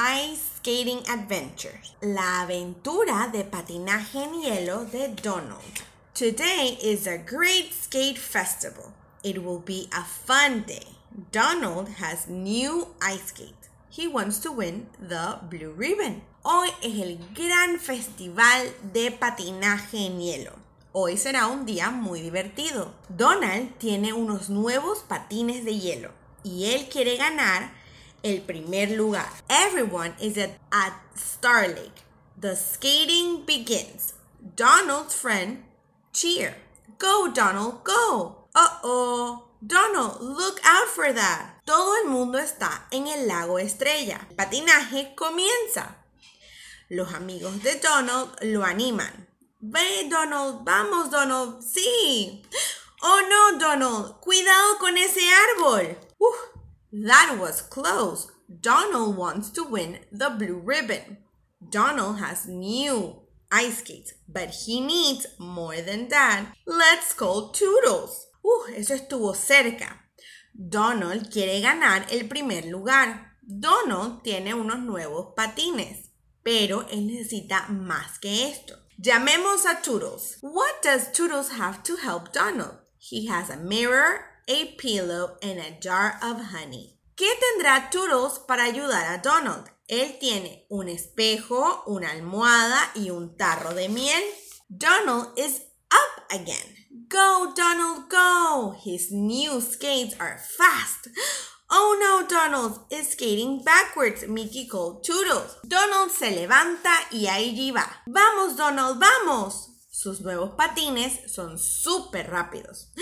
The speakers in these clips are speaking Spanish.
Ice Skating Adventures, la aventura de patinaje en hielo de Donald. Today is a great skate festival. It will be a fun day. Donald has new ice skate. He wants to win the blue ribbon. Hoy es el gran festival de patinaje en hielo. Hoy será un día muy divertido. Donald tiene unos nuevos patines de hielo y él quiere ganar el primer lugar. Everyone is at, at Star Lake. The skating begins. Donald's friend cheer. Go, Donald, go. Uh-oh. Donald, look out for that. Todo el mundo está en el lago Estrella. El patinaje comienza. Los amigos de Donald lo animan. Ve, Donald, vamos, Donald, sí. Oh no, Donald, cuidado con ese árbol. That was close. Donald wants to win the blue ribbon. Donald has new ice skates, but he needs more than that. Let's call Toodles. Uh, eso estuvo cerca. Donald quiere ganar el primer lugar. Donald tiene unos nuevos patines, pero él necesita más que esto. Llamemos a Toodles. What does Toodles have to help Donald? He has a mirror, a pillow, and a jar of honey. ¿Qué tendrá Toodles para ayudar a Donald? Él tiene un espejo, una almohada y un tarro de miel. Donald is up again. Go, Donald, go! His new skates are fast. Oh no, Donald is skating backwards, Mickey called Toodles. Donald se levanta y ahí va. Vamos, Donald, vamos. Sus nuevos patines son súper rápidos.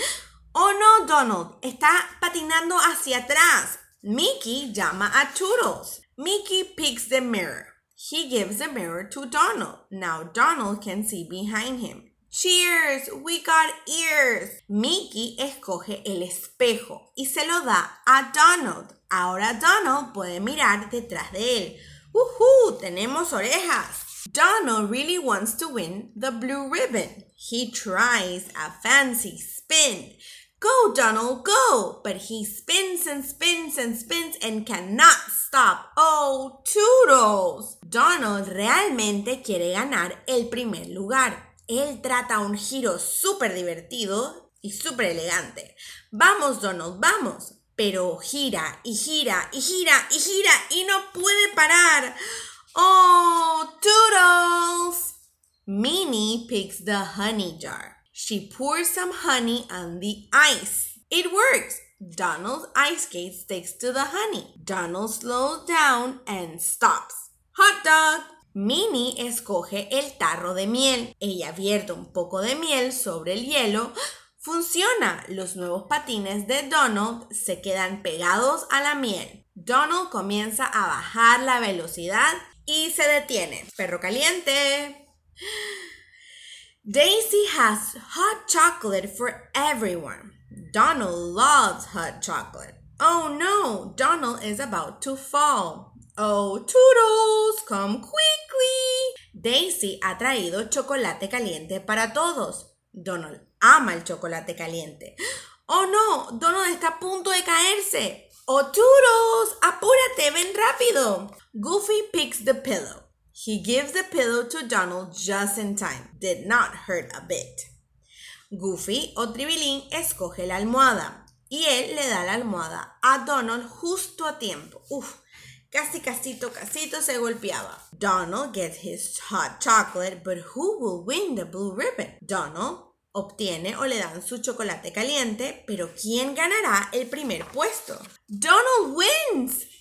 Oh no, Donald, está patinando hacia atrás. Mickey llama a Toodles. Mickey picks the mirror. He gives the mirror to Donald. Now Donald can see behind him. Cheers, we got ears. Mickey escoge el espejo y se lo da a Donald. Ahora Donald puede mirar detrás de él. ¡Woohoo! Tenemos orejas. Donald really wants to win the blue ribbon. He tries a fancy spin. Go, Donald, go! But he spins and spins and spins and cannot stop. Oh, Toodles! Donald realmente quiere ganar el primer lugar. Él trata un giro súper divertido y súper elegante. Vamos, Donald, vamos. Pero gira y gira y gira y gira y no puede parar. Oh, Toodles! Minnie picks the honey jar. She pours some honey on the ice. It works. Donald's ice skate sticks to the honey. Donald slows down and stops. Hot dog! Minnie escoge el tarro de miel. Ella vierte un poco de miel sobre el hielo. Funciona. Los nuevos patines de Donald se quedan pegados a la miel. Donald comienza a bajar la velocidad y se detiene. Perro caliente. Daisy has hot chocolate for everyone. Donald loves hot chocolate. Oh no, Donald is about to fall. Oh, Toodles, come quickly. Daisy ha traído chocolate caliente para todos. Donald ama el chocolate caliente. Oh no, Donald está a punto de caerse. Oh, Toodles, apúrate, ven rápido. Goofy picks the pillow. He gives the pillow to Donald just in time. Did not hurt a bit. Goofy o Tribilín escoge la almohada y él le da la almohada a Donald justo a tiempo. Uf, casi casito casito se golpeaba. Donald gets his hot chocolate, but who will win the blue ribbon? Donald obtiene o le dan su chocolate caliente, pero ¿quién ganará el primer puesto? Donald wins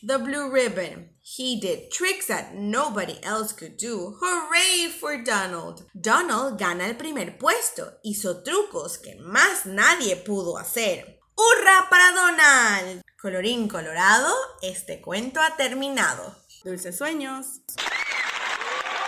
the blue ribbon. He did tricks that nobody else could do. Hooray for Donald. Donald gana el primer puesto. Hizo trucos que más nadie pudo hacer. ¡Hurra para Donald! Colorín colorado, este cuento ha terminado. Dulces sueños.